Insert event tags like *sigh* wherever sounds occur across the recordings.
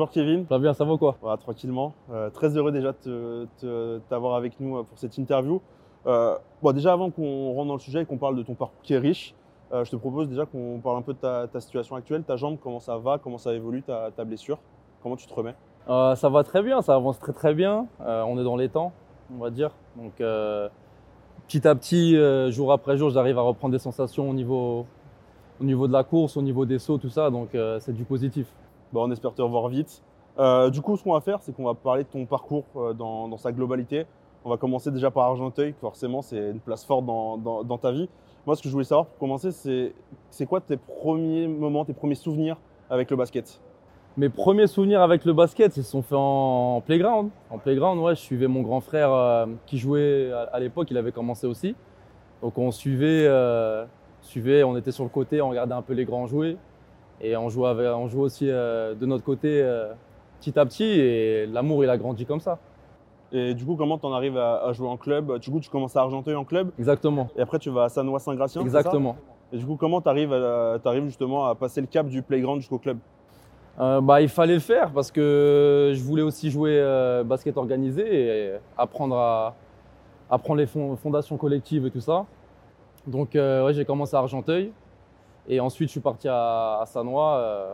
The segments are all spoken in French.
Bonjour Kevin. Ça va bien, ça va quoi Voilà, tranquillement. Euh, très heureux déjà de t'avoir avec nous euh, pour cette interview. Euh, bon, déjà avant qu'on rentre dans le sujet et qu'on parle de ton parcours qui est riche, euh, je te propose déjà qu'on parle un peu de ta, ta situation actuelle, ta jambe, comment ça va, comment ça évolue, ta, ta blessure, comment tu te remets? Ça va très bien, ça avance très très bien. On est dans les temps, on va dire. Donc petit à petit, jour après jour, j'arrive à reprendre des sensations au niveau, au niveau de la course, au niveau des sauts, tout ça. Donc c'est du positif. Bon, on espère te revoir vite. Euh, du coup, ce qu'on va faire, c'est qu'on va parler de ton parcours euh, dans, dans sa globalité. On va commencer déjà par Argenteuil, forcément, c'est une place forte dans, ta vie. Moi, ce que je voulais savoir pour commencer, c'est quoi tes premiers moments, tes premiers souvenirs avec le basket? Mes premiers souvenirs avec le basket, ils se sont faits en, playground. En playground, ouais, je suivais mon grand frère euh, qui jouait à, l'époque, il avait commencé aussi. Donc on suivait, suivait, on était sur le côté, on regardait un peu les grands jouer. Et on jouait, avec- on jouait aussi euh, de notre côté euh, petit à petit. Et l'amour, il a grandi comme ça. Et du coup, comment tu en arrives à, à jouer en club? Du coup, tu commences à Argenteuil en club? Exactement. et après tu vas à Sanois-Saint-Gratien c'est ça? Exactement. Et du coup, comment tu arrives, justement à passer le cap du playground jusqu'au club? Euh, bah, il fallait le faire parce que je voulais aussi jouer euh, basket organisé et apprendre à apprendre les fond- fondations collectives et tout ça. Donc euh, ouais, j'ai commencé à Argenteuil et ensuite je suis parti à, à Sanois euh,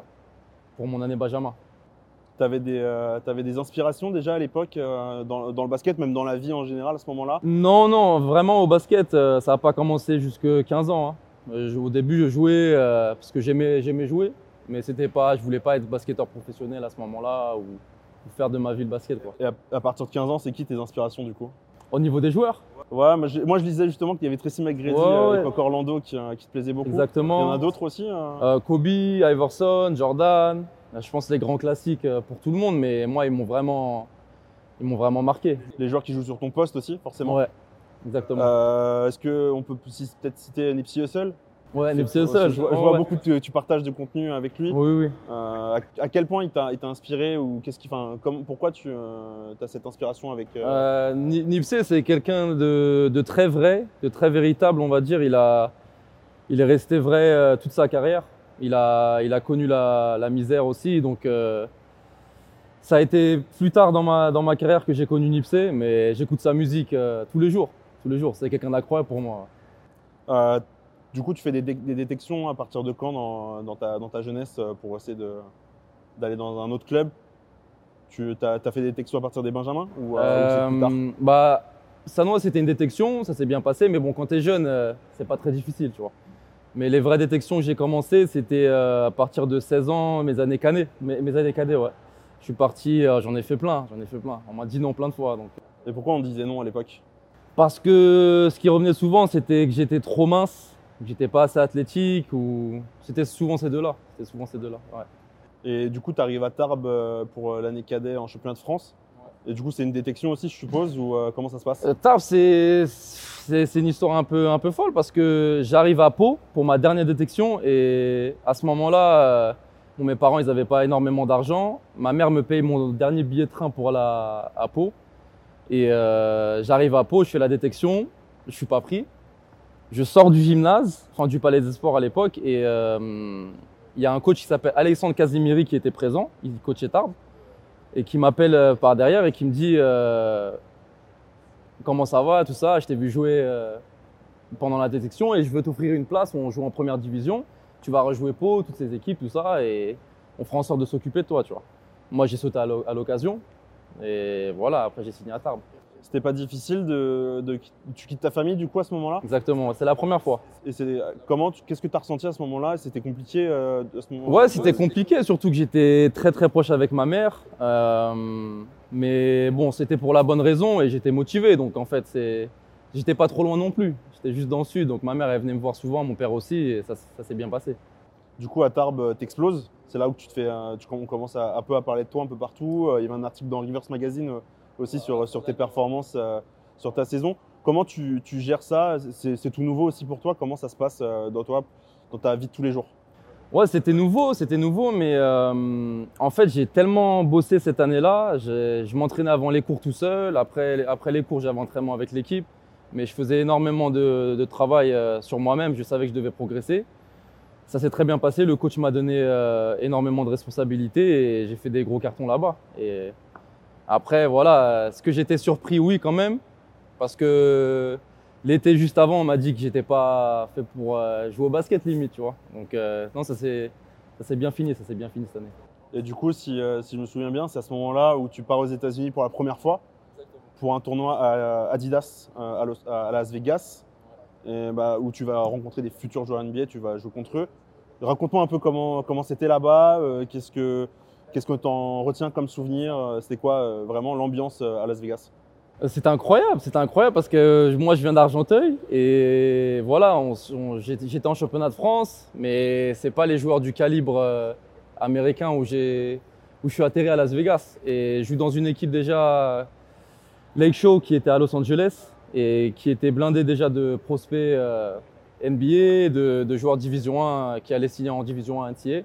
pour mon année Benjamin. Tu avais, des inspirations déjà à l'époque euh, dans, dans le basket, même dans la vie en général à ce moment-là? Non, non, vraiment au basket, euh, ça n'a pas commencé jusque 15 ans. hein. Euh, je- au début, je jouais euh, parce que j'aimais, j'aimais jouer, mais c'était pas, je voulais pas être basketteur professionnel à ce moment-là ou, ou faire de ma vie le basket. Quoi. Et à, à partir de 15 ans, c'est qui tes inspirations du coup? Au niveau des joueurs, Ouais, moi, j'ai- moi, je lisais justement qu'il y avait Tracy McGrady Ouais, euh, à ouais. l'époque Orlando qui, euh, qui te plaisait beaucoup. exactement. Il y en a d'autres aussi euh Euh, Kobe, Iverson, Jordan, je pense les grands classiques pour tout le monde, mais moi ils m'ont vraiment, ils m'ont vraiment marqué. Les joueurs qui jouent sur ton poste aussi, forcément. Ouais, exactement. Euh, Est-ce qu'on peut peut-être citer Nipsey Hussle? Ouais, Nipsey Je, Hussle. je vois, je ouais, vois ouais. beaucoup que tu partages de contenu avec lui. Oui, oui. Euh, à, à quel point il t'a inspiré ou qu'est-ce qui, enfin, pourquoi tu as cette inspiration avec euh, Euh, Ni- Nipsey, c'est quelqu'un de, de très vrai, de très véritable, on va dire. Il, a, il est resté vrai euh, toute sa carrière. Il a, il a connu la, la misère aussi. Donc, euh, ça a été plus tard dans ma, dans ma carrière que j'ai connu Nipsey, mais j'écoute sa musique euh, tous les jours. Tous les jours. C'est quelqu'un d'incroyable pour moi. euh, Du coup, tu fais des, dé- des détections à partir de quand dans, dans ta, dans ta jeunesse euh, pour essayer d'aller dans un autre club? Tu as, fait des détections à partir des Benjamins ou, euh, ou c'est plus tard? Euh, bah, Sanois, c'était une détection, ça s'est bien passé, mais bon, quand tu es jeune, euh, c'est pas très difficile, tu vois. Mais les vraies détections que j'ai commencé, c'était euh, à partir de 16 ans, mes années cadets. Mes, mes années cadets, ouais. Je suis parti, euh, j'en ai fait plein, j'en ai fait plein. On m'a dit non plein de fois. Donc. Et pourquoi on disait non à l'époque? Parce que ce qui revenait souvent, c'était que j'étais trop mince, j'étais pas assez athlétique, ou c'était souvent ces deux-là. C'était souvent ces deux-là. Ouais. Et du coup, tu arrives à Tarbes euh, pour euh, l'année cadet en championnat de France. Et du coup, c'est une détection aussi, je suppose, ou euh, comment ça se passe? Euh, Tarbes, c'est une histoire un peu, un peu folle parce que j'arrive à Pau pour ma dernière détection et à ce moment-là, euh, bon, mes parents, ils n'avaient pas énormément d'argent. Ma mère me paye mon dernier billet de train pour aller à, à Pau. Et euh, j'arrive à Pau, je fais la détection, je suis pas pris. Je sors du gymnase, enfin du Palais des Sports à l'époque, et euh, il y a un coach qui s'appelle Alexandre Casimiri qui était présent, il coachait Tarbes, et qui m'appelle euh, par derrière et qui me dit euh, comment ça va, tout ça. Je t'ai vu jouer pendant la détection et je veux t'offrir une place où on joue en première division. Tu vas rejouer Pau, toutes ces équipes, tout ça, et on fera en sorte de s'occuper de toi, tu vois. Moi, j'ai sauté à l'occasion et voilà. Après, j'ai signé à Tarbes. C'était pas difficile de, de- Tu quittes ta famille du coup à ce moment-là? Exactement. C'est la première fois. Et c'est comment Qu'est-ce que tu as ressenti à ce moment-là? C'était compliqué euh, à ce moment Ouais, c'était compliqué, surtout que j'étais très très proche avec ma mère. Euh, mais bon, c'était pour la bonne raison et j'étais motivé. Donc en fait, c'est, j'étais pas trop loin non plus. J'étais juste dans le sud. Donc ma mère, elle venait me voir souvent, mon père aussi, et ça, ça s'est bien passé. Du coup, à Tarbes, euh, t'exploses. C'est là où tu te fais, euh, tu, on commence à, un peu à parler de toi un peu partout. Euh, Il y avait un article dans Rivers Magazine euh, aussi sur, sur tes performances, euh, sur ta saison. Comment tu, tu gères ça? C'est tout nouveau aussi pour toi? Comment ça se passe euh, dans toi, dans ta vie de tous les jours? Ouais, c'était nouveau, c'était nouveau, mais euh, en fait, j'ai tellement bossé cette année-là. Je m'entraînais avant les cours tout seul. Après, après les cours, j'avais entraînement avec l'équipe. Mais je faisais énormément de, travail sur moi-même. Je savais que je devais progresser. ça s'est très bien passé. Le coach m'a donné énormément de responsabilités et j'ai fait des gros cartons là-bas. Après, voilà, ce que j'étais surpris, oui, quand même, parce que l'été juste avant, on m'a dit que j'étais pas fait pour euh, jouer au basket limite, tu vois. Donc euh, non, ça s'est bien fini, ça s'est bien fini cette année. Et du coup, si, euh, si je me souviens bien, c'est à ce moment-là où tu pars aux États-Unis pour la première fois pour un tournoi à Adidas à, Los- à Las Vegas, et, bah, où tu vas rencontrer des futurs joueurs NBA, tu vas jouer contre eux. Raconte-moi un peu comment comment c'était là-bas, euh, qu'est-ce que qu'est-ce que tu en retiens comme souvenir, euh, c'était quoi euh, vraiment l'ambiance euh, à Las Vegas? C'était incroyable, c'était incroyable parce que moi je viens d'Argenteuil et voilà, j'étais en championnat de France, mais c'est pas les joueurs du calibre américain où j'ai où je suis atterri à Las Vegas et je joue dans une équipe déjà Lake Show qui était à Los Angeles et qui était blindée déjà de prospects NBA, de, joueurs Division 1 qui allaient signer en Division 1 NCAA.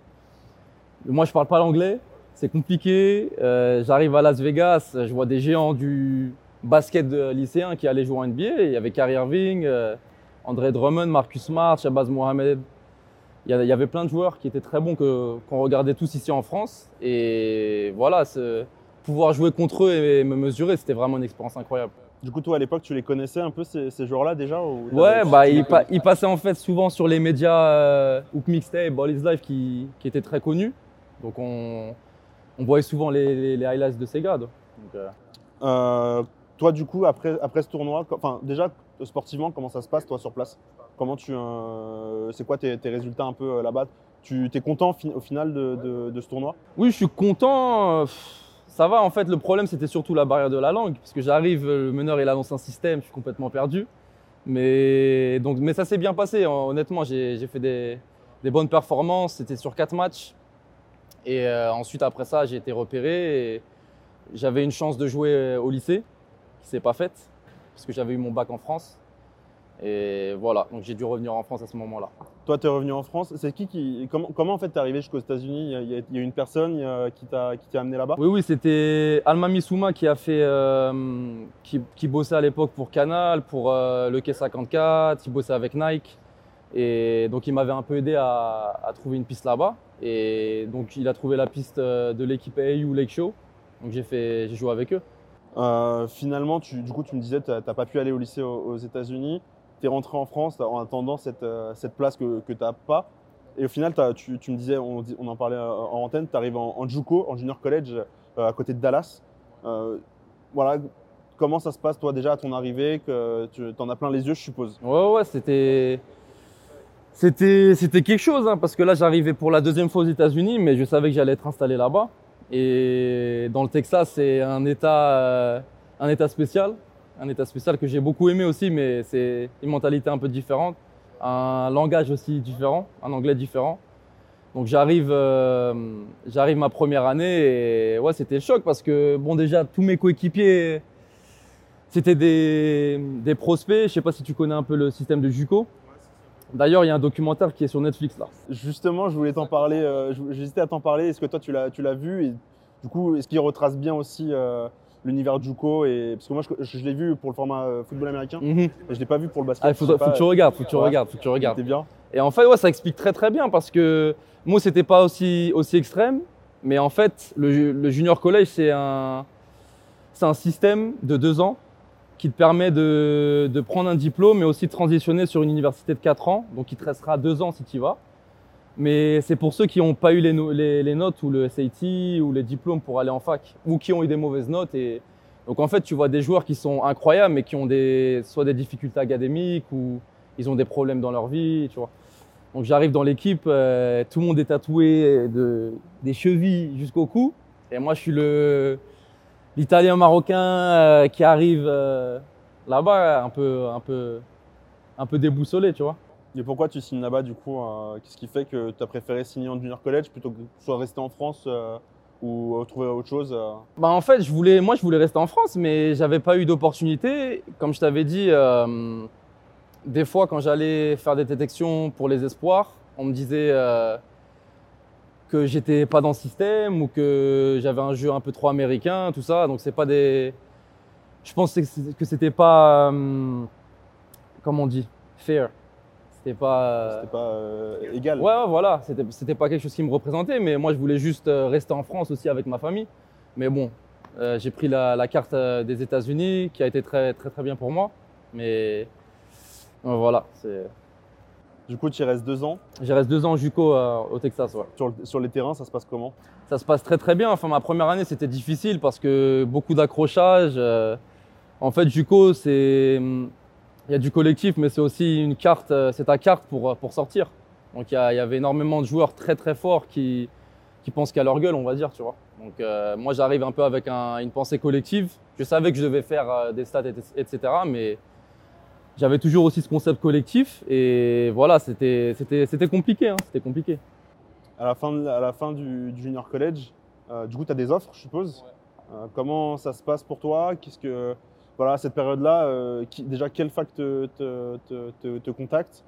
Moi je parle pas l'anglais, c'est compliqué. Euh, J'arrive à Las Vegas, je vois des géants du basket lycéen qui allaient jouer en NBA. Il y avait Kyrie Irving, euh, André Drummond, Marcus Smart, Shabazz Mohamed. Il y, avait plein de joueurs qui étaient très bons que- qu'on regardait tous ici en France. Et voilà, pouvoir jouer contre eux et me mesurer, c'était vraiment une expérience incroyable. Du coup, toi à l'époque, tu les connaissais un peu ces, ces joueurs-là déjà ou Ouais, bah, tu les il, pa- connais il passait en fait souvent sur les médias euh, Hoop Mixtape, Ball is Life qui, qui étaient très connus. Donc on, on voyait souvent les, les- les highlights de ces gars. donc. Euh, Euh, toi, du coup, après, après ce tournoi, enfin, déjà, sportivement, comment ça se passe, toi, sur place? Comment tu, euh, c'est quoi tes, tes résultats un peu euh, là-bas? Tu es content fi- au final de, de- de ce tournoi? Oui, je suis content. Ça va, en fait, le problème, c'était surtout la barrière de la langue. Parce que j'arrive, le meneur, il annonce un système, je suis complètement perdu. Mais, donc, mais ça s'est bien passé, hon- honnêtement. J'ai j'ai fait des, des bonnes performances. C'était sur quatre matchs. Et euh, ensuite, après ça, j'ai été repéré. et J'avais une chance de jouer euh, au lycée, qui s'est pas faite. Parce que j'avais eu mon bac en France. Et voilà, donc j'ai dû revenir en France à ce moment-là. Toi, tu es revenu en France. C'est qui qui, comment, comment en fait t'es arrivé jusqu'aux États-Unis? Il y a- il y, une personne a- qui t'a qui amené là-bas? Oui, oui, c'était Alma Missouma qui a fait, euh, qui, qui bossait à l'époque pour Canal, pour euh, le K54, il bossait avec Nike. Et donc il m'avait un peu aidé à, à trouver une piste là-bas. Et donc il a trouvé la piste euh, de l'équipe AU Lake Show. Donc j'ai fait, j'ai joué avec eux. Euh, Finalement, tu, du coup, tu me disais, tu n'as pas pu aller au lycée aux, aux États-Unis. Tu es rentré en France en attendant cette, euh, cette place que, que tu n'as pas. Et au final, tu, tu me disais, on, en parlait en antenne, tu arrives en, en JUCO, en junior college, euh, à côté de Dallas. Euh, voilà, comment ça se passe, toi, déjà, à ton arrivée que Tu en as plein les yeux, je suppose? Ouais, ouais, c'était. C'était, c'était quelque chose, hein, parce que là, j'arrivais pour la deuxième fois aux États-Unis, mais je savais que j'allais être installé là-bas. Et dans le Texas, c'est un état, euh, un état spécial, un état spécial que j'ai beaucoup aimé aussi, mais c'est une mentalité un peu différente, un langage aussi différent, un anglais différent. Donc j'arrive, euh, j'arrive ma première année et ouais, c'était le choc parce que bon, déjà tous mes coéquipiers, c'était des, des prospects. Je sais pas si tu connais un peu le système de JUCO. D'ailleurs, il y a un documentaire qui est sur Netflix là. Justement, je voulais t'en parler, euh, j'hésitais à t'en parler. Est-ce que toi, tu l'as, tu l'as vu? Et du coup, est-ce qu'il retrace bien aussi euh, l'univers JUCO et parce que moi, je, je l'ai vu pour le format euh, football américain, mais je l'ai pas vu pour le basket. Ah, faut, que tu regardes, faut que tu Ouais. regardes, faut que tu regardes. C'était bien. Et en fait, ouais, ça explique très très bien parce que moi, c'était pas aussi, aussi extrême, mais en fait, le, le junior college, c'est un, c'est un système de deux ans qui te permet de, de prendre un diplôme, mais aussi de transitionner sur une université de quatre ans. Donc, il te restera deux ans si tu y vas. Mais c'est pour ceux qui n'ont pas eu les notes ou le SAT ou les diplômes pour aller en fac, ou qui ont eu des mauvaises notes. Et... Donc, en fait, tu vois des joueurs qui sont incroyables, mais qui ont des, soit des difficultés académiques ou ils ont des problèmes dans leur vie, tu vois. Donc j'arrive dans l'équipe, euh, tout le monde est tatoué de, des chevilles jusqu'au cou. Et moi, je suis le l'italien marocain euh, qui arrive euh, là-bas un peu, un, peu, un peu déboussolé, tu vois. Et pourquoi tu signes là-bas du coup euh, Qu'est-ce qui fait que tu as préféré signer en junior college plutôt que soit rester en France ou trouver autre chose Bah en fait, je voulais, moi, je voulais rester en France, mais j'avais pas eu d'opportunité. Comme je t'avais dit, des fois, quand j'allais faire des détections pour les espoirs, on me disait que j'étais pas dans le système ou que j'avais un jeu un peu trop américain, tout ça. Donc c'est pas des, je pense que c'était pas, euh, comment on dit, fair. C'était pas. C'était pas euh, égal. Ouais, ouais, voilà, c'était pas quelque chose qui me représentait, mais moi je voulais juste euh, rester en France aussi avec ma famille. Mais bon, euh, j'ai pris la, la carte euh, des États-Unis qui a été très très très bien pour moi. Mais euh, voilà, c'est. Du coup, tu y restes deux ans. J'y reste deux ans en JUCO euh, au Texas, ouais. Sur, le- sur les terrains, ça se passe comment? Ça se passe très très bien. Enfin, ma première année, c'était difficile parce que beaucoup d'accrochages. euh, en fait, JUCO, c'est. hum, Il y a du collectif, mais c'est aussi une carte, euh, c'est ta carte pour, pour sortir. Donc, il y, a- il y avait énormément de joueurs très très forts qui, qui pensent qu'à leur gueule, on va dire, tu vois. Donc, euh, moi, j'arrive un peu avec un- une pensée collective. Je savais que je devais faire euh, des stats, et- etc. Mais j'avais toujours aussi ce concept collectif. Et voilà, c'était c'était- c'était compliqué. hein, c'était compliqué. À la fin, de- à la fin du, du junior college, euh, du coup, tu as des offres, je suppose. Euh, comment ça se passe pour toi? Qu'est-ce que voilà cette période-là euh, Déjà, quelle fac te, te, te, te- te contacte?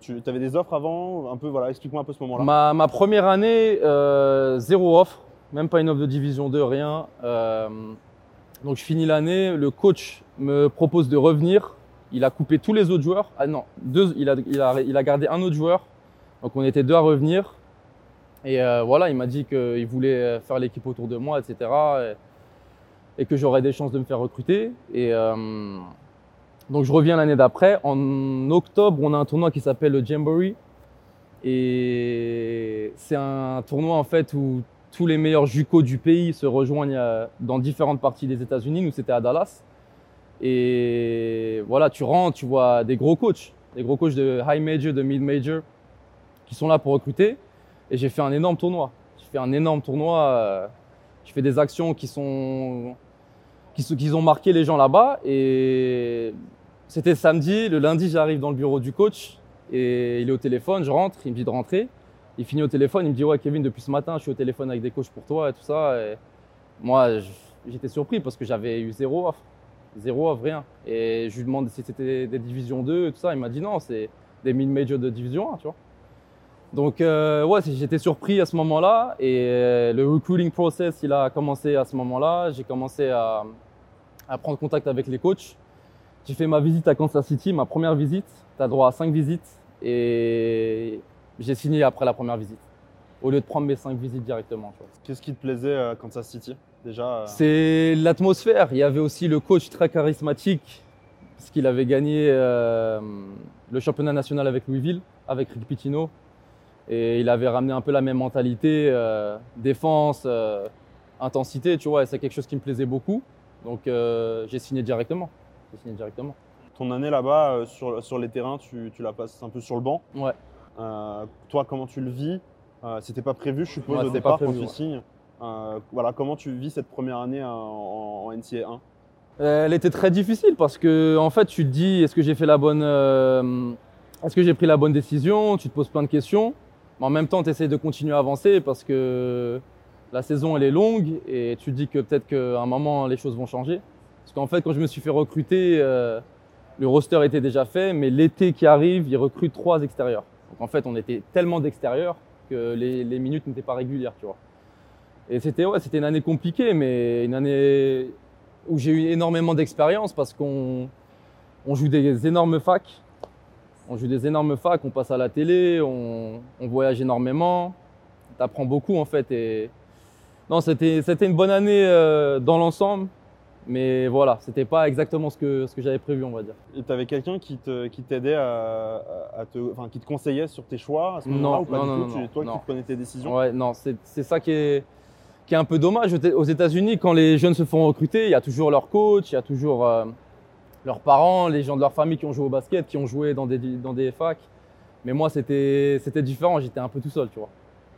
Tu avais des offres avant? Un peu, voilà, explique-moi un peu ce moment-là. Ma, ma première année, zéro offre, même pas une offre de division 2, rien. Donc je finis l'année, le coach me propose de revenir. Il a coupé tous les autres joueurs. Ah non, deux, il, a, il, a, il a gardé un autre joueur. Donc on était deux à revenir. Et euh, voilà, il m'a dit qu'il voulait faire l'équipe autour de moi, etc. Et, que j'aurais des chances de me faire recruter. Et euh, donc je reviens l'année d'après. En octobre, on a un tournoi qui s'appelle le Jamboree. Et c'est un tournoi en fait où tous les meilleurs JUCO du pays se rejoignent euh, dans différentes parties des États-Unis. Nous, c'était à Dallas. Et voilà, tu rentres, tu vois des gros coachs, des gros coachs de high major, de mid major, qui sont là pour recruter. Et j'ai fait un énorme tournoi. J'ai fait un énorme tournoi. euh, Je fais des actions qui sont qui, qui ont marqué les gens là-bas. Et c'était samedi. Le lundi, j'arrive dans le bureau du coach et il est au téléphone. Je rentre, il me dit de rentrer. Il finit au téléphone, il me dit ouais Kevin, depuis ce matin, je suis au téléphone avec des coachs pour toi et tout ça. Et moi, j'étais surpris parce que j'avais eu zéro offre, zéro offre, rien. Et je lui demande si c'était des divisions 2 et tout ça. Il m'a dit non, c'est des mid-major de division 1, tu vois. Donc euh, ouais, j'étais surpris à ce moment-là et euh, le recruiting process, il a commencé à ce moment-là. J'ai commencé à, à prendre contact avec les coachs. J'ai fait ma visite à Kansas City, ma première visite. Tu as droit à cinq visites et j'ai signé après la première visite. Au lieu de prendre mes cinq visites directement. Qu'est-ce qui te plaisait à Kansas City? Déjà, euh, C'est l'atmosphère. Il y avait aussi le coach très charismatique, parce qu'il avait gagné euh, le championnat national avec Louisville, avec Rick Pitino. Et il avait ramené un peu la même mentalité, euh, défense, euh, intensité, tu vois. Et c'est quelque chose qui me plaisait beaucoup. Donc j'ai signé directement. J'ai signé directement. ton année là-bas, sur, sur les terrains, tu, tu la passes un peu sur le banc. Ouais. Toi, comment tu le vis? C'était pas prévu, je suppose, Ouais, au départ, quand tu ouais. signes. Euh, voilà, comment tu vis cette première année en, NCA 1 Euh, Elle était très difficile parce que en fait tu te dis est-ce que j'ai fait la bonne euh, pris la bonne décision? Tu te poses plein de questions. Mais en même temps, tu essaies de continuer à avancer parce que la saison elle est longue et tu dis que peut-être qu'à un moment les choses vont changer. Parce qu'en fait, quand je me suis fait recruter, euh, le roster était déjà fait, mais l'été qui arrive, ils recrutent trois extérieurs. Donc en fait, on était tellement d'extérieurs que les, minutes n'étaient pas régulières. Et c'était ouais, c'était une année compliquée, mais une année où j'ai eu énormément d'expérience parce qu'on on joue des énormes facs. On joue des énormes facs, on passe à la télé, on, on voyage énormément. Tu apprends beaucoup en fait. Et... Non, c'était c'était une bonne année euh, dans l'ensemble, mais voilà, c'était pas exactement ce que, ce que j'avais prévu, on va dire. Et tu avais quelqu'un qui te- qui t'aidait à, te, enfin, qui te conseillait sur tes choix à ce moment-là ou pas non, du non, tout? non, Tu- Toi qui prenais tes décisions? Ouais, non, c'est c'est ça qui est, qui est un peu dommage. Aux États-Unis, quand les jeunes se font recruter, il y a toujours leur coach, il y a toujours euh, leurs parents, les gens de leur famille qui ont joué au basket, qui ont joué dans des, dans des facs. Mais moi, c'était c'était différent, j'étais un peu tout seul, tu vois.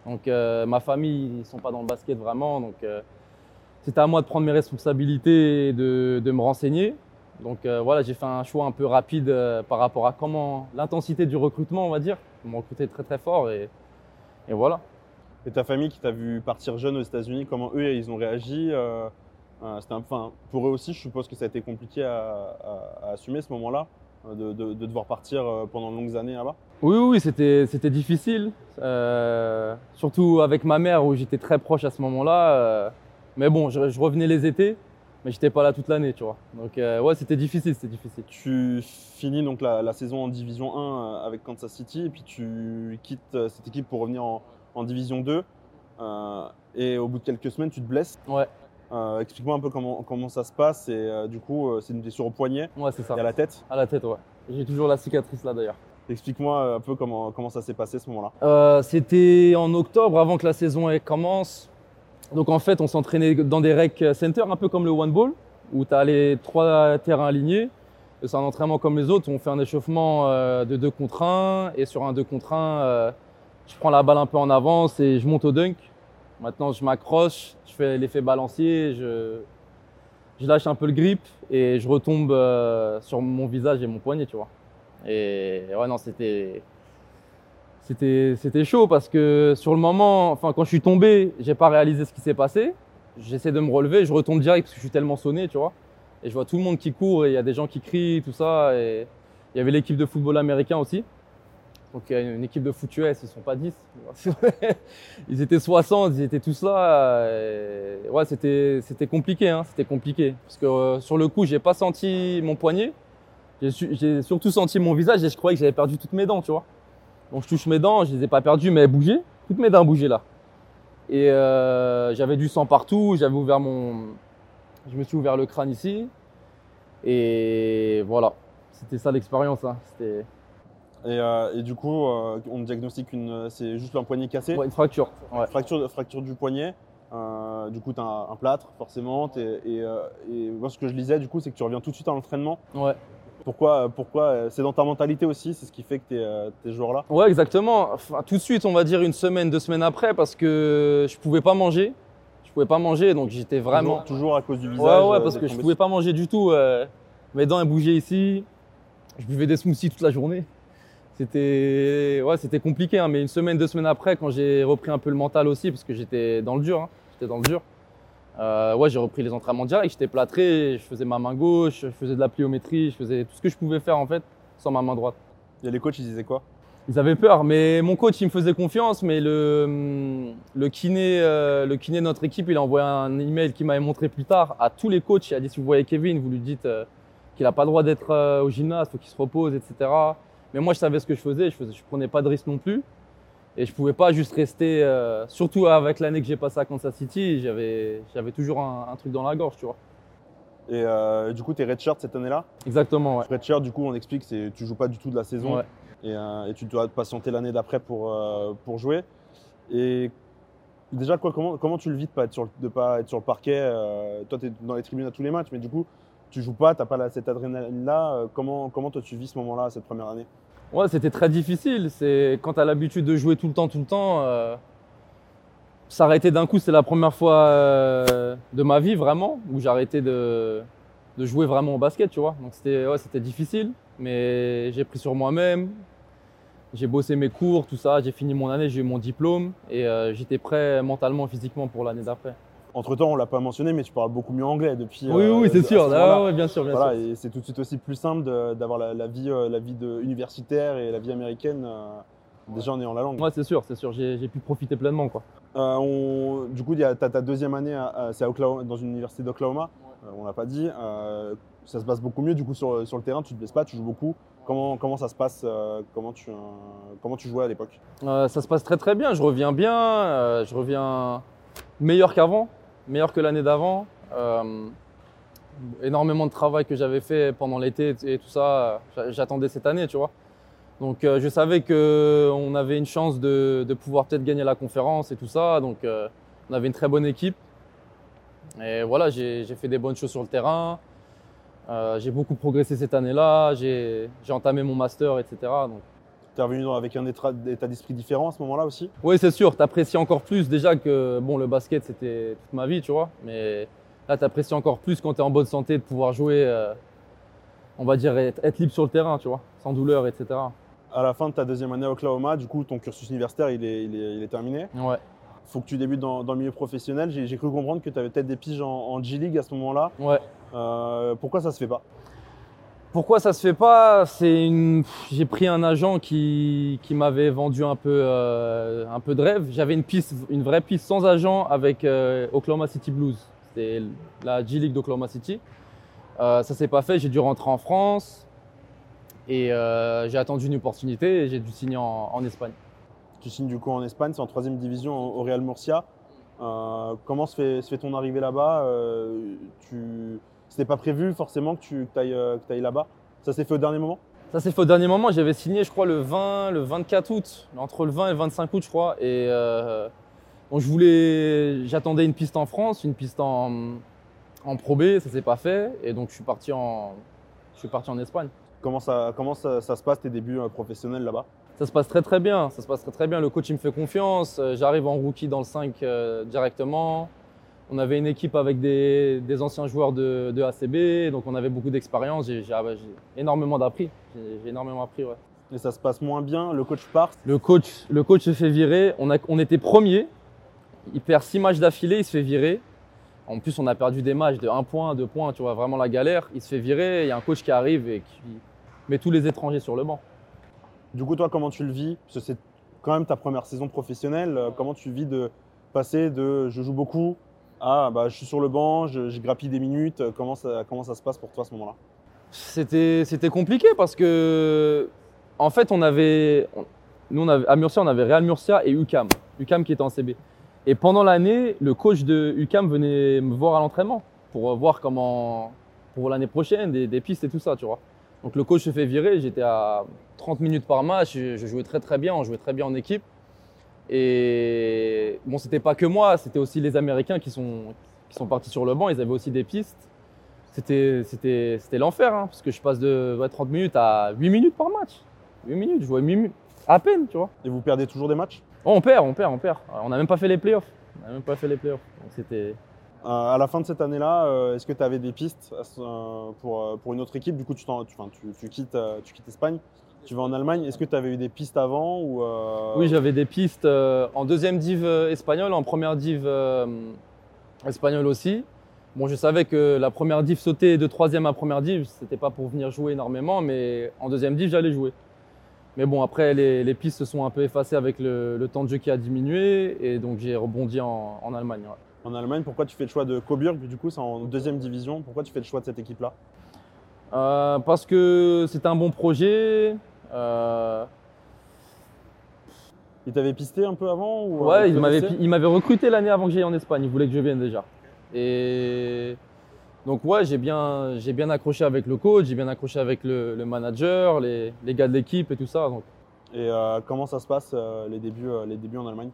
Donc, euh, ma famille, ils sont pas dans le basket vraiment. Donc, euh, c'était à moi de prendre mes responsabilités et de, de me renseigner. Donc, voilà, j'ai fait un choix un peu rapide par rapport à comment l'intensité du recrutement, on va dire. Ils m'ont recruté très, très fort et, et voilà. Et ta famille qui t'a vu partir jeune aux États-Unis, comment eux ils ont réagi euh, euh, C'était enfin, pour eux aussi, je suppose que ça a été compliqué à, à- à assumer ce moment-là, euh, de, de- de devoir partir pendant de longues années là-bas. Oui, oui, c'était, c'était difficile. Euh, surtout avec ma mère où j'étais très proche à ce moment-là. mais bon, je, je revenais les étés. mais j'étais pas là toute l'année, tu vois. Donc euh, ouais, c'était difficile, c'était difficile. Tu finis donc la, la saison en Division 1 euh, avec Kansas City et puis tu quittes cette équipe pour revenir en, en Division 2. Euh, et au bout de quelques semaines, tu te blesses. Ouais, Euh, Explique-moi un peu comment, comment ça se passe. Et euh, du coup, euh, c'est une blessure au poignet ouais, ça. et à la tête. À la tête, ouais. J'ai toujours la cicatrice là d'ailleurs. Explique-moi un peu comment, comment ça s'est passé ce moment-là. C'était en octobre, avant que la saison commence. Donc en fait, on s'entraînait dans des rec centers, un peu comme le one ball, où tu as les trois terrains alignés. C'est un entraînement comme les autres. On fait un échauffement de 2 contre 1. Et sur un 2 contre 1, je prends la balle un peu en avance et je monte au dunk. Maintenant, je m'accroche, je fais l'effet balancier, je, lâche un peu le grip et je retombe euh, sur mon visage et mon poignet, tu. Et ouais, non, c'était chaud parce que sur le moment, enfin quand je suis tombé, j'ai pas réalisé ce qui s'est passé. J'essaie de me relever, je retombe direct parce que je suis tellement sonné, tu vois. Et je vois tout le monde qui court et il y a des gens qui crient, tout ça. Et il y avait l'équipe de football américain aussi. Donc une équipe de foot US, ils sont pas 10. *laughs* ils étaient 60, ils étaient tous là. Ouais, c'était c'était compliqué, hein, c'était compliqué parce que euh, sur le coup, j'ai pas senti mon poignet. J'ai su- J'ai surtout senti mon visage et je croyais que j'avais perdu toutes mes dents, tu vois. Donc je touche mes dents, je les ai pas perdues, mais elles bougeaient. Toutes mes dents bougeaient là. Et euh, j'avais du sang partout, j'avais ouvert mon. Je me suis ouvert le crâne ici. Et voilà. C'était ça l'expérience. Hein. Et, euh, et du coup, euh, on diagnostique une. C'est juste un poignet cassé. ouais, une fracture. Ouais. Fracture, fracture du poignet. Euh, du coup, tu as un, un plâtre, forcément. Et, et moi, ce que je lisais, du coup, c'est que tu reviens tout de suite à l'entraînement. Ouais. Pourquoi, pourquoi C'est dans ta mentalité aussi, c'est ce qui fait que tu es, joueur là? Ouais, exactement. Enfin, tout de suite, on va dire une semaine, deux semaines après, parce que je pouvais pas manger. Je pouvais pas manger, donc j'étais vraiment. Toujours, toujours à cause du visage. Ouais, ouais, parce que je pouvais pas manger du tout. mes dents elles bougeaient ici. Je buvais des smoothies toute la journée. C'était, ouais, c'était compliqué. hein, mais une semaine, deux semaines après, quand j'ai repris un peu le mental aussi, parce que j'étais dans le dur, hein, j'étais dans le dur. euh, ouais, j'ai repris les entraînements directs. J'étais plâtré, je faisais ma main gauche, je faisais de la pliométrie, je faisais tout ce que je pouvais faire en fait sans ma main droite. A les coachs, ils disaient quoi? Ils avaient peur, mais mon coach, il me faisait confiance. Mais le, le, kiné, euh, le kiné de notre équipe, il a envoyé un email qu'il m'avait montré plus tard à tous les coachs. Il a dit si vous voyez Kevin, vous lui dites euh, qu'il n'a pas le droit d'être au gymnase, faut qu'il se repose, etc. Mais moi, je savais ce que je faisais. Je faisais, je prenais pas de risque non plus. Et je pouvais pas juste rester, euh, surtout avec l'année que j'ai passée à Kansas City, j'avais, j'avais toujours un, un truc dans la gorge, tu vois. Et euh, du coup, tu es redshirt cette année-là? Exactement, ouais. Redshirt, du coup, on explique, c'est tu joues pas du tout de la saison. Ouais. Et, euh, et tu dois patienter l'année d'après pour, pour jouer. Et déjà, quoi, comment, comment tu le vis de pas être sur, le- de pas être sur le parquet? Toi, tu es dans les tribunes à tous les matchs, mais du coup, tu joues pas, tu n'as pas cette adrénaline-là. Euh, comment, comment toi, tu vis ce moment-là, cette première année? Ouais, c'était très difficile. C'est quand tu as l'habitude de jouer tout le temps, tout le temps, euh, s'arrêter d'un coup, c'est la première fois euh, de ma vie vraiment où arrêté de, de jouer vraiment au basket, tu vois. Donc c'était ouais, c'était difficile, mais j'ai pris sur moi-même. J'ai bossé mes cours, tout ça. J'ai fini mon année, j'ai eu mon diplôme et j'étais prêt mentalement, physiquement pour l'année d'après. Entre-temps, on l'a pas mentionné, mais tu parles beaucoup mieux anglais depuis. Oui, euh, oui, c'est à ce sûr. Ah ouais, bien sûr, bien Voilà, sûr. et c'est tout de suite aussi plus simple d'avoir la, la vie, euh, la vie de, universitaire et la vie américaine euh, déjà en ayant la langue. Ouais, c'est sûr, c'est sûr. J'ai pu profiter pleinement, quoi. Euh, on- du coup, tu as ta deuxième année, c'est dans une université d'Oklahoma, euh, on l'a pas dit. Euh, ça se passe beaucoup mieux du coup sur, sur le terrain, tu te blesses pas, tu joues beaucoup. Comment, comment ça se passe euh, comment, tu, euh, comment tu jouais à l'époque? Euh, ça se passe très très bien, je reviens bien, euh, je reviens meilleur qu'avant, meilleur que l'année d'avant. Euh, énormément de travail que j'avais fait pendant l'été et tout ça, j'a- j'attendais cette année, tu vois. Donc euh, je savais qu'on avait une chance de, pouvoir peut-être gagner la conférence et tout ça, donc euh, on avait une très bonne équipe. Et voilà, j'ai fait des bonnes choses sur le terrain. J'ai beaucoup progressé cette année-là, j'ai entamé mon master, etc. Tu es revenu avec un état, d'esprit différent à ce moment-là aussi Oui, c'est sûr, tu apprécies encore plus déjà que bon, le basket, c'était toute ma vie, tu vois. Mais là, tu apprécies encore plus quand tu es en bonne santé de pouvoir jouer, euh, on va dire, être, être libre sur le terrain, tu vois, sans douleur, etc. À la fin de ta deuxième année à Oklahoma, du coup, ton cursus universitaire, il est, il est, il est terminé. Ouais. faut que tu débutes dans, dans le milieu professionnel. J'ai j'ai cru comprendre que tu avais peut-être des piges en, en G-League à ce moment-là. ouais. Euh, pourquoi ça se fait pas? Pourquoi ça se fait pas C'est une. J'ai pris un agent qui, m'avait vendu un peu, euh, un peu de rêve. J'avais une piste, une vraie piste sans agent avec euh, Oklahoma City Blues. C'était la G-League d'Oklahoma City. Euh, ça s'est pas fait, j'ai dû rentrer en France et j'ai attendu une opportunité j'ai dû signer en, Espagne. Tu signes du coup en Espagne, c'est en troisième division au Real Murcia. Comment se fait, se fait ton arrivée là-bas? Tu... C'était pas prévu forcément que tu ailles, ailles là-bas Ça s'est fait au dernier moment? Ça s'est fait au dernier moment. J'avais signé, je crois, le 20, le 24 août, entre le 20 et le 25 août, je crois. Et euh, donc je voulais, j'attendais une piste en France, une piste en, en Pro B, ça s'est pas fait. Et donc je suis parti en, je suis parti en Espagne. Comment ça, comment ça, ça se passe tes débuts euh, professionnels là-bas? Ça se passe très très bien. Ça se passe très très bien. Le coach il me fait confiance. Euh, J'arrive en rookie dans le 5 euh, directement. On avait une équipe avec des, des anciens joueurs de, de ACB, donc on avait beaucoup d'expérience. J'ai énormément d'appris. J'ai énormément appris, ouais. Et ça se passe moins bien, le coach part? Le coach, le coach se fait virer. On, a, on était premier. Il perd six matchs d'affilée, il se fait virer. En plus, on a perdu des matchs de 1 point, 2 points, tu vois, vraiment la galère. Il se fait virer. Il y a un coach qui arrive et qui met tous les étrangers sur le banc. Du coup, toi, comment tu le vis? Parce que c'est quand même ta première saison professionnelle. Euh, Comment tu vis de passer de je joue beaucoup à bah, je suis sur le banc, je, je grappille des minutes Euh, comment ça, comment ça se passe pour toi à ce moment-là? C'était compliqué parce que, en fait, on avait, nous, on avait, à Murcia, on avait Real Murcia et UCAM. UCAM qui était en CB. Et pendant l'année, le coach de UCAM venait me voir à l'entraînement pour voir comment, pour l'année prochaine, des, des pistes et tout ça, tu vois. Donc le coach se fait virer, j'étais à 30 minutes par match, je jouais très très bien, on jouait très bien en équipe. Et bon, c'était pas que moi, c'était aussi les Américains qui sont, qui sont partis sur le banc, ils avaient aussi des pistes. C'était, c'était, c'était l'enfer, hein, parce que je passe de ouais, 30 minutes à 8 minutes par match. 8 minutes, je jouais 8 minutes, à peine, tu vois. Et vous perdez toujours des matchs? Oh, on perd, on perd, on perd. On n'a même pas fait les playoffs. On n'a même pas fait les playoffs. Donc c'était. Euh, À la fin de cette année-là, euh, est-ce que tu avais des pistes euh, pour, euh, pour une autre équipe? Du coup, tu, tu, tu, tu quittes, tu quittes Espagne, tu vas en Allemagne. Est-ce que tu avais eu des pistes avant ou, euh, Oui, j'avais des pistes euh, en deuxième div euh, espagnole, en première div euh, espagnole aussi. Bon, je savais que la première div sauter de troisième à première div, c'était pas pour venir jouer énormément, mais en deuxième div, j'allais jouer. Mais bon, après, les, les pistes se sont un peu effacées avec le, le temps de jeu qui a diminué, et donc j'ai rebondi en, en Allemagne. ouais. En Allemagne, pourquoi tu fais le choix de Coburg Du coup, c'est en deuxième division? Pourquoi tu fais le choix de cette équipe-là? Euh, parce que c'était un bon projet. Euh, Il t'avait pisté un peu avant ou, Ouais, il m'avait, il m'avait recruté l'année avant que j'aille en Espagne. Il voulait que je vienne déjà. Et donc, ouais, j'ai bien, j'ai bien accroché avec le coach, j'ai bien accroché avec le, le manager, les, les gars de l'équipe et tout ça. Donc, Et euh, comment ça se passe euh, les, débuts, euh, les débuts en Allemagne?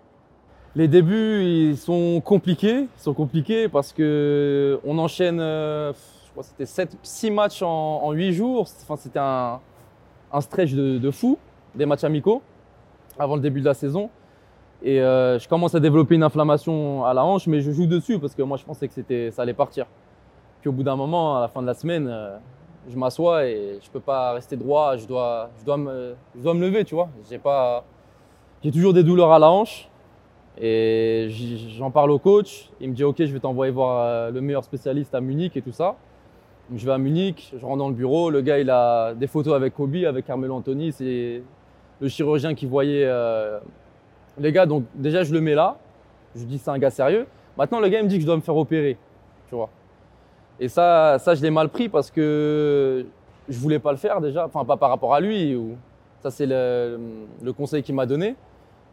Les débuts, ils sont compliqués. Ils sont compliqués parce que on enchaîne, je crois que c'était 7, 6 matchs en, en 8 jours. Enfin, c'était un, un stretch de, fou, des matchs amicaux avant le début de la saison. Et euh, je commence à développer une inflammation à la hanche, mais je joue dessus parce que moi je pensais que c'était, ça allait partir. Puis au bout d'un moment, à la fin de la semaine, euh, je m'assois et je peux pas rester droit. Je dois, je dois, me, je dois me lever, tu vois. J'ai pas, j'ai toujours des douleurs à la hanche. Et j'en parle au coach. Il me dit Ok, je vais t'envoyer voir euh, le meilleur spécialiste à Munich et tout ça. Je vais à Munich, je rentre dans le bureau. Le gars, il a des photos avec Kobe, avec Carmelo Anthony. C'est le chirurgien qui voyait euh, les gars. Donc, déjà, je le mets là. Je dis C'est un gars sérieux. Maintenant, le gars, me dit que je dois me faire opérer. Tu vois. Et ça, ça je l'ai mal pris parce que je voulais pas le faire déjà. Enfin, pas par rapport à lui. Ou... Ça, c'est le, conseil qu'il m'a donné.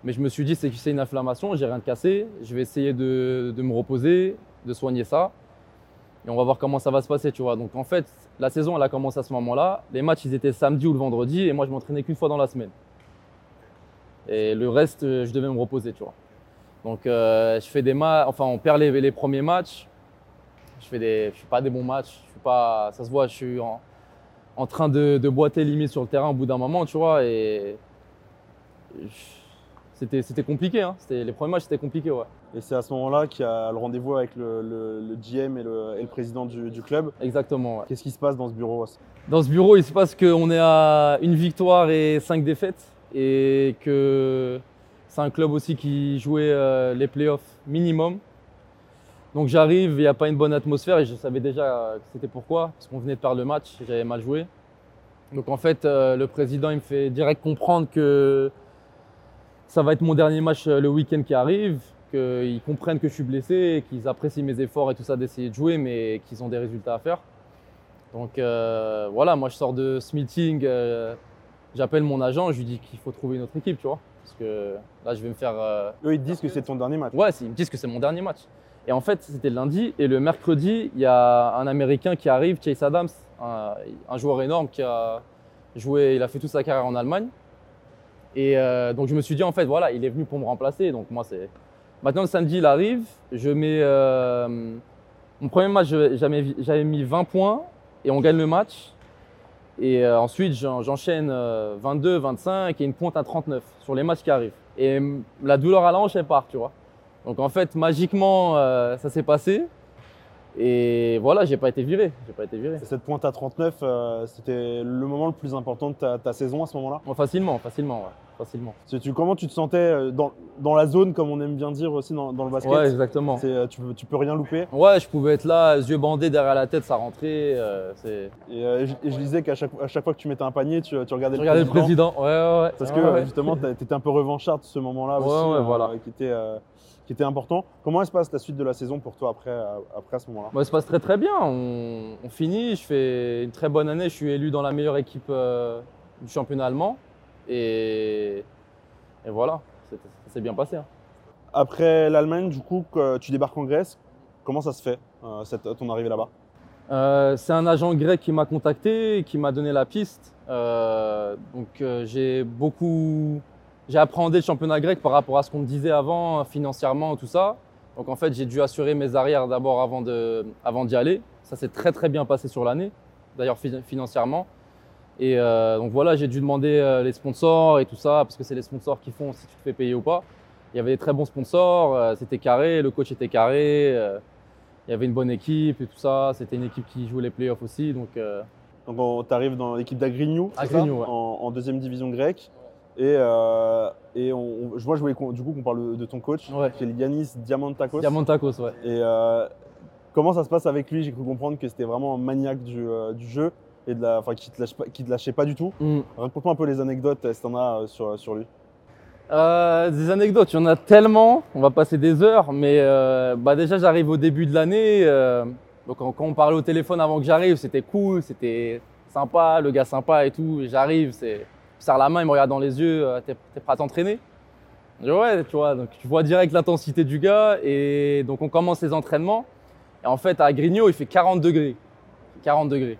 Mais je me suis dit, c'est que c'est une inflammation, j'ai rien de cassé. Je vais essayer de me reposer, de soigner ça. Et on va voir comment ça va se passer, tu vois. Donc en fait, la saison, elle a commencé à ce moment-là. Les matchs, ils étaient samedi ou le vendredi. Et moi, je m'entraînais qu'une fois dans la semaine. Et le reste, euh, je devais me reposer, tu vois. Donc euh, je fais des matchs, enfin, on perd les, les premiers matchs. Je fais des, je fais pas des bons matchs. Je suis pas, ça se voit, je suis en, en train de, de boiter limite sur le terrain au bout d'un moment, tu vois. Et c'était, compliqué. Hein. C'était, les premiers matchs, c'était compliqué, ouais. Et c'est à ce moment-là qu'il y a le rendez-vous avec le, le- le GM et le, et le président du, du club. Exactement, ouais. Qu'est-ce qui se passe dans ce bureau Dans ce bureau, il se passe qu'on est à une victoire et cinq défaites. Et que c'est un club aussi qui jouait euh, les playoffs minimum. Donc j'arrive, il n'y a pas une bonne atmosphère et je savais déjà que c'était pourquoi. Parce qu'on venait de perdre le match, j'avais mal joué. Donc en fait, euh, le président il me fait direct comprendre que ça va être mon dernier match euh, le week-end qui arrive, qu'ils comprennent que je suis blessé, qu'ils apprécient mes efforts et tout ça d'essayer de jouer, mais qu'ils ont des résultats à faire. Donc euh, voilà, moi je sors de ce meeting, euh, j'appelle mon agent, je lui dis qu'il faut trouver une autre équipe, tu vois. Parce que là, je vais me faire. euh, Eux, ils te disent que c'est ton dernier match. Ouais, ils me disent que c'est mon dernier match. Et en fait, c'était le lundi. Et le mercredi, il y a un Américain qui arrive, Chase Adams, un, un joueur énorme qui a joué, il a fait toute sa carrière en Allemagne. Et euh, donc, je me suis dit, en fait, voilà, il est venu pour me remplacer. Donc, moi, c'est. Maintenant, le samedi, il arrive. Je mets. euh, Mon premier match, j'avais mis 20 points et on gagne le match. Et euh, ensuite, j'en- j'enchaîne euh, 22, 25 et une pointe à 39 sur les matchs qui arrivent. Et hum, la douleur à la hanche, elle part, tu vois. Donc en fait, magiquement, euh, ça s'est passé. Et voilà, j'ai pas été viré. J'ai pas été viré. Et Cette pointe à 39, euh, c'était le moment le plus important de ta, ta saison à ce moment-là? Bon, facilement, facilement, ouais. Facilement. Tu- comment tu te sentais euh, dans, dans la zone, comme on aime bien dire aussi dans, dans le basket? Ouais, exactement. Euh, tu, peux- tu peux rien louper? Ouais, je pouvais être là, yeux bandés derrière la tête, ça rentrait. euh, Et, euh, et je, lisais qu'à chaque, à chaque fois que tu mettais un panier, tu, tu regardais, Je regardais le président. Ouais, ouais, ouais. Parce que ouais. justement, tu étais un peu revanchard de ce moment-là Ouais, aussi, ouais, euh, voilà. qui, était, qui était important. Comment se passe la suite de la saison pour toi après, euh, après à ce moment-là? Bon, ça se passe très très bien. On, on finit, je fais une très bonne année. Je suis élu dans la meilleure équipe euh, du championnat allemand. Et, et voilà, ça s'est bien passé. hein. Après l'Allemagne, du coup, tu débarques en Grèce, comment ça se fait, euh, cette, ton arrivée là-bas? Euh, c'est un agent grec qui m'a contacté, qui m'a donné la piste. Euh, donc euh, j'ai beaucoup, j'ai appréhendé le championnat grec par rapport à ce qu'on me disait avant, financièrement, tout ça. Donc en fait j'ai dû assurer mes arrières d'abord avant de, avant d'y aller. Ça s'est très très bien passé sur l'année, d'ailleurs fi- financièrement. Et euh, donc voilà, j'ai dû demander euh, les sponsors et tout ça, parce que c'est les sponsors qui font si tu te fais payer ou pas. Il y avait des très bons sponsors, euh, c'était carré, le coach était carré. il y avait une bonne équipe et tout ça. C'était une équipe qui jouait les playoffs aussi. Donc, euh, Donc tu arrives dans l'équipe d'Agrignou, ouais. en deuxième division grecque. Et, euh, et on, on- je voulais du coup qu'on parle de ton coach, Ouais. qui est Yanis Diamantakos. Diamantakos, ouais. Et euh, comment ça se passe avec lui? J'ai cru comprendre que c'était vraiment un maniaque du, euh, du jeu et de la, enfin, qui te lâche pas, qui te lâchait pas du tout. Mm. Raconte-moi un peu les anecdotes, si t'en as sur, sur lui? Des anecdotes, il y en a tellement. On va passer des heures. Mais bah déjà, j'arrive au début de l'année. donc, quand, on parlait au téléphone avant que j'arrive, c'était cool, c'était sympa, le gars sympa et tout. J'arrive, c'est, serre la main, il me regarde dans les yeux. euh, T'es, prêt à t'entraîner? Je dis, Ouais, tu vois. Donc, tu vois direct l'intensité du gars. Et donc, on commence les entraînements. Et en fait, à Grigno, il fait 40 degrés. 40 degrés.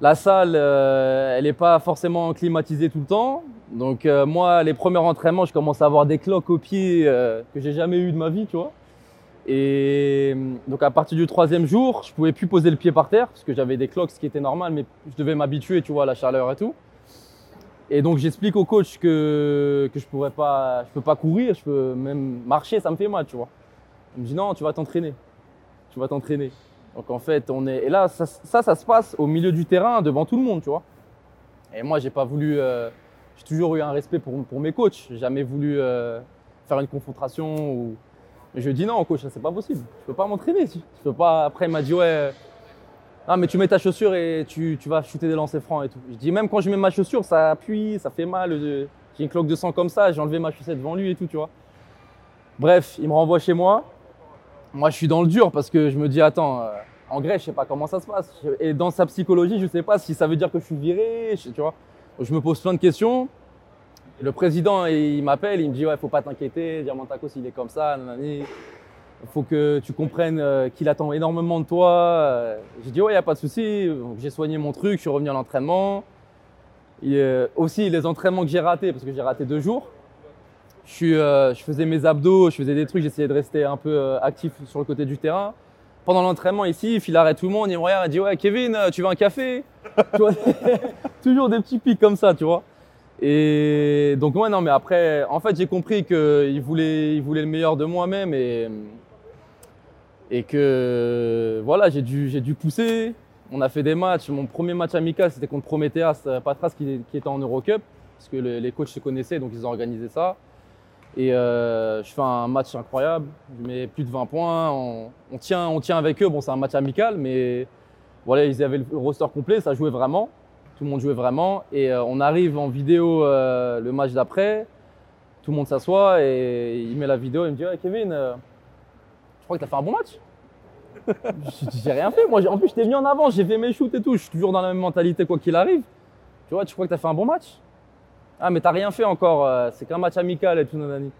La salle, euh, elle n'est pas forcément climatisée tout le temps. Donc euh, moi, les premiers entraînements, je commence à avoir des cloques aux pieds euh, que j'ai jamais eu de ma vie, tu vois. Et donc à partir du troisième jour, je pouvais plus poser le pied par terre parce que j'avais des cloques, ce qui était normal, mais je devais m'habituer, tu vois, à la chaleur et tout. Et donc j'explique au coach que que je pourrais pas, je peux pas courir, je peux même marcher, ça me fait mal, tu vois. Il me dit non, tu vas t'entraîner, tu vas t'entraîner. Donc en fait, on est et là ça, ça, se passe au milieu du terrain devant tout le monde, tu vois. Et moi, j'ai pas voulu. euh, j'ai toujours eu un respect pour, pour mes coachs. J'ai jamais voulu euh, faire une confrontation ou. Mais je dit non, coach, ça c'est pas possible. Je peux pas m'entraîner. Je peux pas. Après, il m'a dit ouais. Ah, mais tu mets ta chaussure et tu, tu vas shooter des lancers francs et tout. Je dis même quand je mets ma chaussure, ça appuie, ça fait mal. euh, J'ai une cloque de sang comme ça, j'ai enlevé ma chaussette devant lui et tout, tu vois. Bref, il me renvoie chez moi. Moi, je suis dans le dur parce que je me dis, attends, euh, en Grèce, je sais pas comment ça se passe. Et dans sa psychologie, je sais pas si ça veut dire que je suis viré, je- tu vois. Je me pose plein de questions. Le président, il m'appelle, il me dit, ouais, faut pas t'inquiéter, Diamantakos, il est comme ça, nanani. Faut que tu comprennes euh, qu'il attend énormément de toi. Euh, J'ai dit, ouais, y a pas de souci. J'ai soigné mon truc, je suis revenu à l'entraînement. Euh, aussi, les entraînements que j'ai ratés, parce que j'ai raté deux jours. Je, faisais mes abdos, je faisais des trucs, j'essayais de rester un peu actif sur le côté du terrain. Pendant l'entraînement ici, il arrête tout le monde, il me regarde, il dit Ouais, Kevin, tu veux un café? *laughs* *laughs* Toujours des petits pics comme ça, tu vois. Et donc, ouais, non, mais après, en fait, j'ai compris qu'il voulait, il voulait le meilleur de moi-même et, et que voilà, j'ai dû, dû pousser. On a fait des matchs. Mon premier match amical, c'était contre Prometheas euh, Patras qui, était en Eurocup, parce que le- les coachs se connaissaient, donc ils ont organisé ça. Et euh, je fais un match incroyable. Je mets plus de 20 points. On, tient, on tient avec eux. Bon, c'est un match amical, mais voilà, ils avaient le roster complet. Ça jouait vraiment. Tout le monde jouait vraiment. Et euh, on arrive en vidéo euh, le match d'après. Tout le monde s'assoit et il met la vidéo. Il me dit ouais, Kevin, euh, crois que tu as fait un bon match. *laughs* J'ai rien fait. Moi, en plus, je t'ai mis en avant. J'ai fait mes shoots et tout. Je suis toujours dans la même mentalité, quoi qu'il arrive. Tu vois, tu crois que tu as fait un bon match? Ah, mais t'as rien fait encore. euh, C'est qu'un match amical et tout, nanani.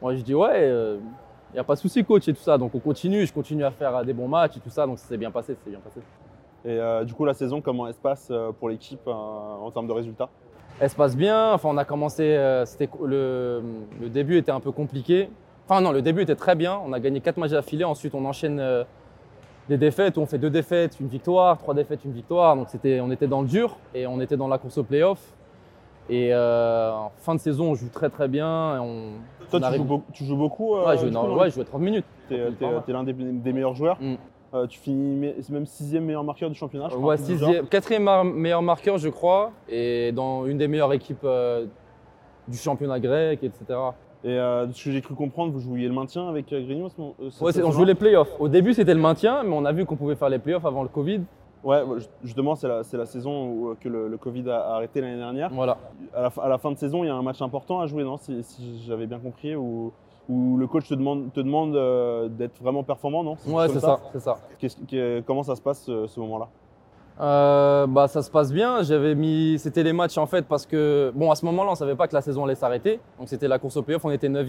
Moi, je dis ouais, il n'y a pas de souci, coach et tout ça. Donc, on continue. Je continue à faire euh, des bons matchs et tout ça. Donc, ça s'est bien passé. bien passé. Et euh, du coup, la saison, comment elle se passe euh, pour l'équipe euh, en termes de résultats? Elle se passe bien. Enfin, on a commencé. euh, c'était le début était un peu compliqué. Enfin, non, le début était très bien. On a gagné quatre matchs d'affilée. Ensuite, on enchaîne euh, des défaites. où On fait deux défaites, une victoire, trois défaites, une victoire. Donc, c'était, on était dans le dur et on était dans la course au playoff. Et euh, en fin de saison, on joue très très bien. et on, Toi, on tu arrive- joues, beau- tu joues beaucoup euh, Ouais, je jouais, coup, non, dans ouais, je jouais 30 minutes. T'es, 30 t'es- minutes par t'es l'un des, des meilleurs joueurs. Mm. Euh, tu finis même sixième meilleur marqueur du championnat. je crois, Ouais, sixième, quatrième mar- meilleur marqueur, je crois, et dans une des meilleures équipes du championnat grec, etc. Et euh, de ce que j'ai cru comprendre, vous jouiez le maintien avec euh, Grignon ce euh, Ouais, on jouait les playoffs. Au début, c'était le maintien, mais on a vu qu'on pouvait faire les playoffs avant le Covid. Ouais, ju- justement, c'est la, saison où, que le, le Covid a, arrêté l'année dernière. Voilà. À la, fin- à la fin de saison, il y a un match important à jouer, non Si, si j'avais bien compris, où, où le coach te demande, te demande euh, d'être vraiment performant, non Ouais, c'est ça, c'est ça. Que- comment ça se passe ce, ce moment-là? Euh, bah, ça se passe bien. J'avais mis, c'était les matchs en fait parce que bon, à ce moment-là, on savait pas que la saison allait s'arrêter. Donc c'était la course aux playoffs. On était 9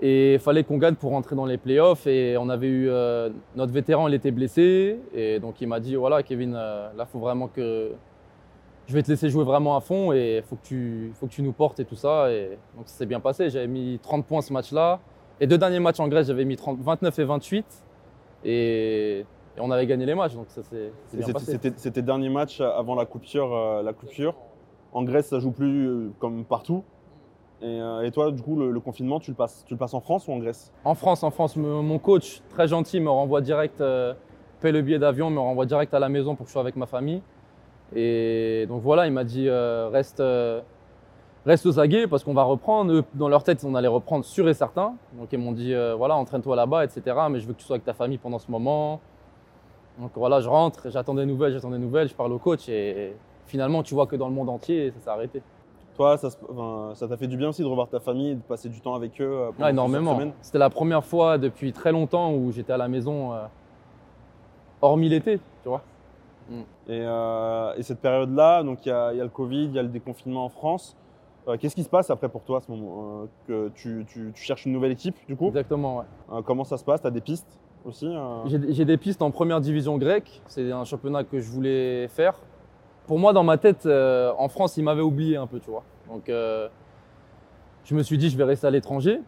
et il fallait qu'on gagne pour rentrer dans les playoffs. Et on avait eu euh, notre vétéran, il était blessé et donc il m'a dit voilà, Kevin, euh, là, faut vraiment que je vais te laisser jouer vraiment à fond et faut que tu, faut que tu nous portes et tout ça. Et donc ça s'est bien passé. J'avais mis 30 points ce match-là. Les deux derniers matchs en Grèce, j'avais mis 30 29 et 28 et, et on avait gagné les matchs. Donc ça s'est bien C'était passé. c'était- dernier match avant la coupure, euh, la coupure. En Grèce, ça joue plus euh, comme partout. Et, euh, et toi, du coup, le, le confinement, tu le, passes, tu le passes en France ou en Grèce? En France, en France, mon coach, très gentil, me renvoie direct, paie le billet d'avion, me renvoie direct à la maison pour que je sois avec ma famille. Et donc voilà, il m'a dit reste, reste aux aguets parce qu'on va reprendre. Eux, dans leur tête, on allait reprendre sûr et certain. Donc ils m'ont dit voilà, entraîne-toi là-bas, etc. Mais je veux que tu sois avec ta famille pendant ce moment. Donc voilà, je rentre, j'attends des nouvelles, j'attends des nouvelles, je parle au coach et finalement, tu vois que dans le monde entier, ça s'est arrêté. Toi, ça enfin, t'a fait du bien aussi de revoir ta famille, de passer du temps avec eux euh, pendant plusieurs énormément. C'était la première fois depuis très longtemps où j'étais à la maison, euh, hormis l'été, tu vois. Et, euh, et cette période-là, donc il y, a il y a le Covid, il y a le déconfinement en France. Euh, Qu'est-ce qui se passe après pour toi à ce moment que tu, tu- tu cherches une nouvelle équipe du coup? Exactement, ouais. Comment ça se passe? Tu as des pistes? Euh J'ai des pistes en première division grecque. C'est un championnat que je voulais faire. Pour moi, dans ma tête, euh, en France, ils m'avaient oublié un peu, tu vois. Donc, euh, je me suis dit, je vais rester à l'étranger.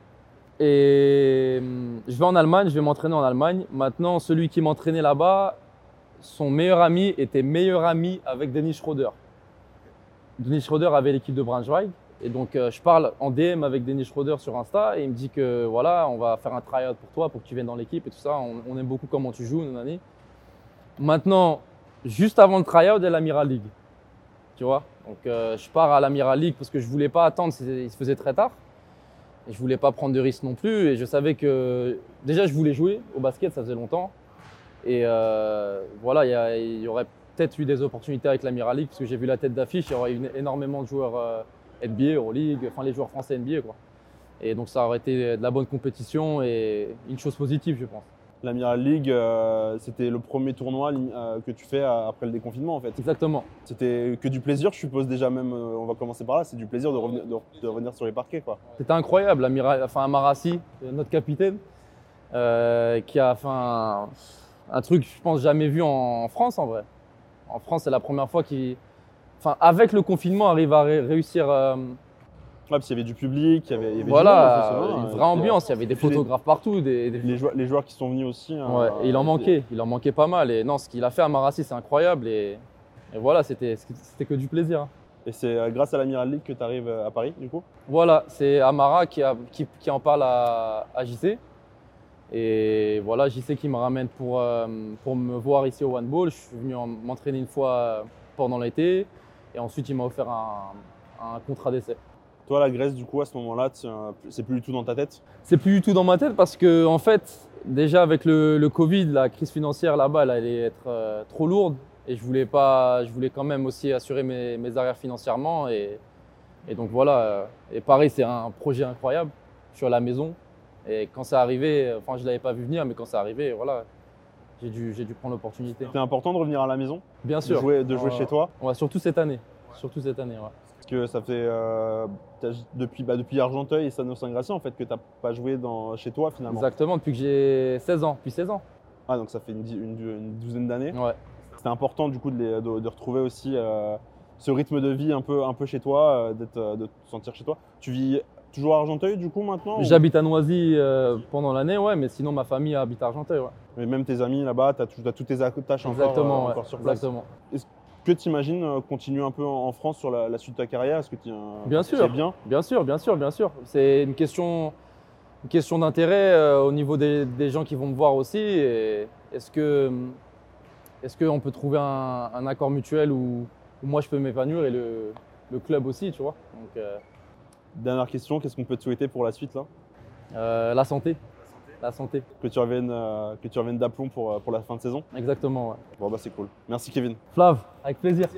Et je vais en Allemagne, je vais m'entraîner en Allemagne. Maintenant, celui qui m'entraînait là-bas, son meilleur ami était meilleur ami avec Dennis Schroeder. Dennis Schroeder avait l'équipe de Braunschweig. Et donc, euh, je parle en DM avec Dennis Schroeder sur Insta et il me dit que voilà, on va faire un tryout pour toi, pour que tu viennes dans l'équipe et tout ça. On, aime beaucoup comment tu joues, nanani. Maintenant, juste avant le tryout, il y a l'Amiral League. Tu vois? Donc, euh, je pars à l'Amiral League parce que je voulais pas attendre, il se faisait très tard. Et je voulais pas prendre de risques non plus. Et je savais que déjà, je voulais jouer au basket, ça faisait longtemps. Et euh, voilà, il y, y aurait peut-être eu des opportunités avec l'Amiral League parce que j'ai vu la tête d'affiche. Il y aurait eu énormément de joueurs NBA, Euroleague, enfin les joueurs français NBA. Quoi. Et donc, ça aurait été de la bonne compétition et une chose positive, je pense. L'Amiral League, euh, c'était le premier tournoi euh, que tu fais après le déconfinement en fait. Exactement. C'était que du plaisir, je suppose déjà même, euh, on va commencer par là, c'est du plaisir de revenir, de, de revenir sur les parquets quoi. C'était incroyable, l'amiral, enfin Amarassi, notre capitaine, qui a fait un, un truc, je pense, jamais vu en, France en vrai. En France, c'est la première fois qu'il, enfin, avec le confinement, arrive à ré- réussir. euh, Ouais, parce qu'il y avait du public, il y avait, il y avait du voilà, monde, une vraie ambiance. Il y avait des les- photographes partout, des, des- Les joueurs, les joueurs qui sont venus aussi. hein, Ouais, et il en euh, manquait, il en manquait pas mal. Et non, ce qu'il a fait à Marassi, c'est incroyable. Et, et voilà, c'était, c'était que du plaisir. Et c'est euh, grâce à l'Amiral League que tu arrives à Paris du coup? Voilà, c'est Amara qui, a- qui- qui en parle à, à JC. Et voilà, JC qui me ramène pour, euh, pour me voir ici au One Ball. Je suis venu en- m'entraîner une fois pendant l'été. Et ensuite, il m'a offert un, un contrat d'essai. Toi, la Grèce, du coup, à ce moment-là, euh, c'est plus du tout dans ta tête? C'est plus du tout dans ma tête parce que, en fait, déjà avec le, le Covid, la crise financière là-bas, elle allait être euh, trop lourde. Et je voulais, pas, je voulais quand même aussi assurer mes, mes arrières financièrement. Et Et donc voilà. Et pareil, c'est un projet incroyable. Je suis à la maison. Et quand c'est arrivé, enfin, je ne l'avais pas vu venir, mais quand c'est arrivé, voilà, j'ai dû, prendre l'opportunité. C'est important de revenir à la maison, Bien de sûr. jouer, de jouer Ouais, chez toi, ouais, surtout cette année. Surtout cette année, ouais. parce que ça fait euh, depuis, bah, depuis Argenteuil et Sanofi Saint-Gratien en fait que tu n'as pas joué dans, chez toi finalement. Exactement, depuis que j'ai 16 ans. Depuis 16 ans. Ah donc ça fait une, di- une- une douzaine d'années. Ouais. C'était important du coup de, les- de- de retrouver aussi euh, ce rythme de vie un peu, un peu chez toi, euh, d'être, euh, de te sentir chez toi. Tu vis toujours à Argenteuil du coup maintenant ou- J'habite à Noisy euh, pendant l'année, ouais, mais sinon ma famille habite à Argenteuil. Ouais. Mais même tes amis là-bas, tu as, tous tes attaches encore, Exactement, euh, ouais, encore sur place. exactement. Que tu imagines continuer un peu en, en France sur la, la suite de ta carrière? Est-ce que tu Bien sûr. bien? Bien sûr, bien sûr, bien sûr. C'est une question, une question d'intérêt euh, au niveau des, des gens qui vont me voir aussi. Et Est-ce que, est-ce qu'on peut trouver un, un accord mutuel où, où moi je peux m'épanouir et le, le club aussi, tu vois? Donc euh, Dernière question, qu'est-ce qu'on peut te souhaiter pour la suite là? Euh, la santé, la santé, Que tu reviennes, euh, que tu reviennes d'aplomb pour, euh, pour la fin de saison? Exactement. Ouais. Bon bah c'est cool. Merci Kevin. Flav, avec plaisir.